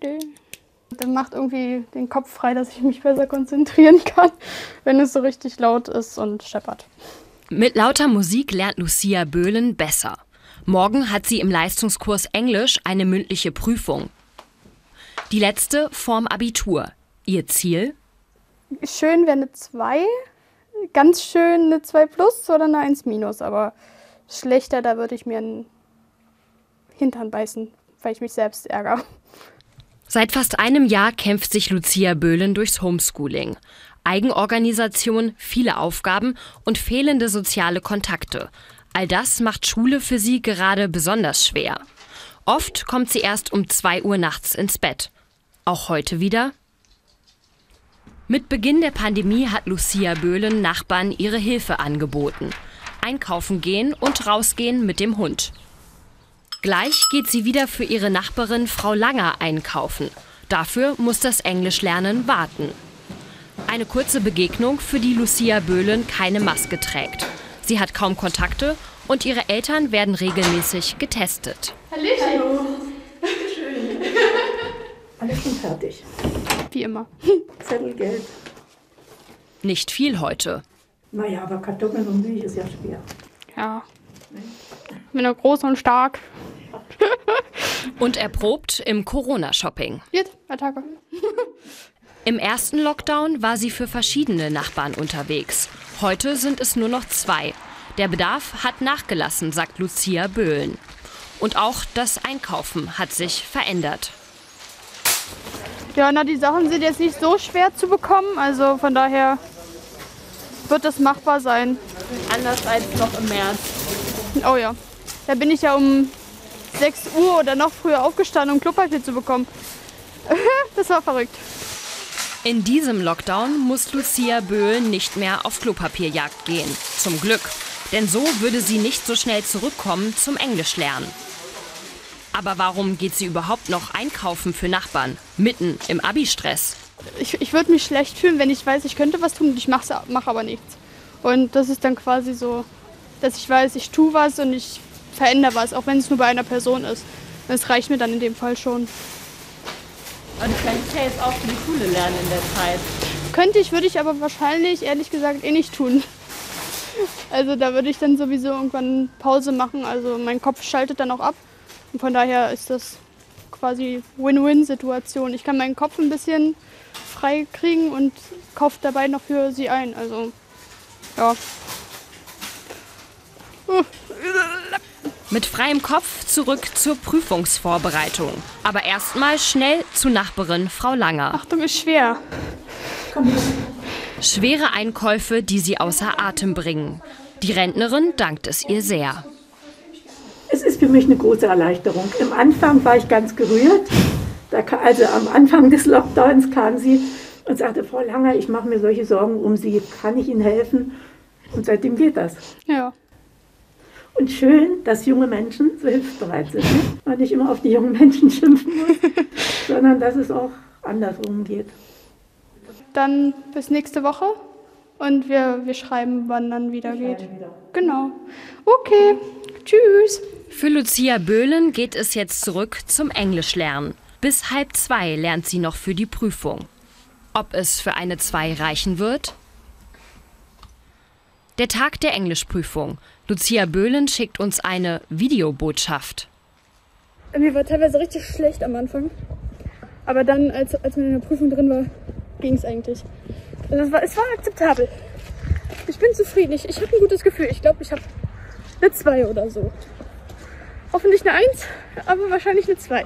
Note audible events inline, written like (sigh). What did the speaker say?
Das macht irgendwie den Kopf frei, dass ich mich besser konzentrieren kann, (laughs) wenn es so richtig laut ist und scheppert. Mit lauter Musik lernt Lucia Böhlen besser. Morgen hat sie im Leistungskurs Englisch eine mündliche Prüfung. Die letzte vorm Abitur. Ihr Ziel? Schön wäre eine 2. Ganz schön eine 2 plus oder eine 1 minus. Aber schlechter, da würde ich mir einen Hintern beißen, weil ich mich selbst ärgere. Seit fast einem Jahr kämpft sich Lucia Böhlen durchs Homeschooling. Eigenorganisation, viele Aufgaben und fehlende soziale Kontakte. All das macht Schule für sie gerade besonders schwer. Oft kommt sie erst um 2 Uhr nachts ins Bett. Auch heute wieder? Mit Beginn der Pandemie hat Lucia Böhlen Nachbarn ihre Hilfe angeboten. Einkaufen gehen und rausgehen mit dem Hund. Gleich geht sie wieder für ihre Nachbarin Frau Langer einkaufen. Dafür muss das Englischlernen warten. Eine kurze Begegnung, für die Lucia Böhlen keine Maske trägt. Sie hat kaum Kontakte und ihre Eltern werden regelmäßig getestet. Hallöchen. Hallo. Schön. Alles schon fertig. Wie immer. (laughs) Zettel, Geld. Nicht viel heute. Naja, aber Kartoffeln und Milch ist ja schwer. Ja. Ich bin ja groß und stark. Und erprobt im Corona-Shopping. Jetzt, Attacke. (laughs) Im ersten Lockdown war sie für verschiedene Nachbarn unterwegs. Heute sind es nur noch zwei. Der Bedarf hat nachgelassen, sagt Lucia Böhlen. Und auch das Einkaufen hat sich verändert. Ja, na, die Sachen sind jetzt nicht so schwer zu bekommen. Also von daher wird das machbar sein. Anders als noch im März. Oh ja. Da bin ich ja um 6 Uhr oder noch früher aufgestanden, um Klopapier zu bekommen. (laughs) das war verrückt. In diesem Lockdown muss Lucia Böhlen nicht mehr auf Klopapierjagd gehen. Zum Glück. Denn so würde sie nicht so schnell zurückkommen zum Englischlernen. Aber warum geht sie überhaupt noch einkaufen für Nachbarn? Mitten im Abi-Stress. Ich, ich würde mich schlecht fühlen, wenn ich weiß, ich könnte was tun und ich mache mach aber nichts. Und das ist dann quasi so, dass ich weiß, ich tue was und ich verändere was, auch wenn es nur bei einer Person ist. Das reicht mir dann in dem Fall schon. Und könntest ja jetzt auch für die Schule lernen in der Zeit. Könnte ich, würde ich aber wahrscheinlich, ehrlich gesagt, eh nicht tun. (laughs) Also da würde ich dann sowieso irgendwann Pause machen. Also mein Kopf schaltet dann auch ab. Und von daher ist das quasi Win-Win-Situation. Ich kann meinen Kopf ein bisschen frei kriegen und kaufe dabei noch für sie ein. Also ja. Mit freiem Kopf zurück zur Prüfungsvorbereitung. Aber erstmal schnell zu Nachbarin Frau Langer. Achtung, ist schwer. Schwere Einkäufe, die sie außer Atem bringen. Die Rentnerin dankt es ihr sehr. Es ist für mich eine große Erleichterung. Im Anfang war ich ganz gerührt. Da, also am Anfang des Lockdowns kam sie und sagte, Frau Langer, ich mache mir solche Sorgen um Sie. Kann ich Ihnen helfen? Und seitdem geht das. Ja. Und schön, dass junge Menschen so hilfsbereit sind. Ne? Man nicht immer auf die jungen Menschen schimpfen muss, (laughs) sondern dass es auch andersrum geht. Dann bis nächste Woche. Und wir, wir schreiben, wann dann wieder geht. Genau. Okay. Tschüss. Für Lucia Böhlen geht es jetzt zurück zum Englischlernen. Bis halb zwei lernt sie noch für die Prüfung. Ob es für eine zwei reichen wird? Der Tag der Englischprüfung. Lucia Böhlen schickt uns eine Videobotschaft. Mir war teilweise richtig schlecht am Anfang. Aber dann, als, als man in der Prüfung drin war, ging es eigentlich. Also es war, es war akzeptabel. Ich bin zufrieden. Ich, ich habe ein gutes Gefühl. Ich glaube, ich habe eine 2 oder so. Hoffentlich eine 1, aber wahrscheinlich eine 2.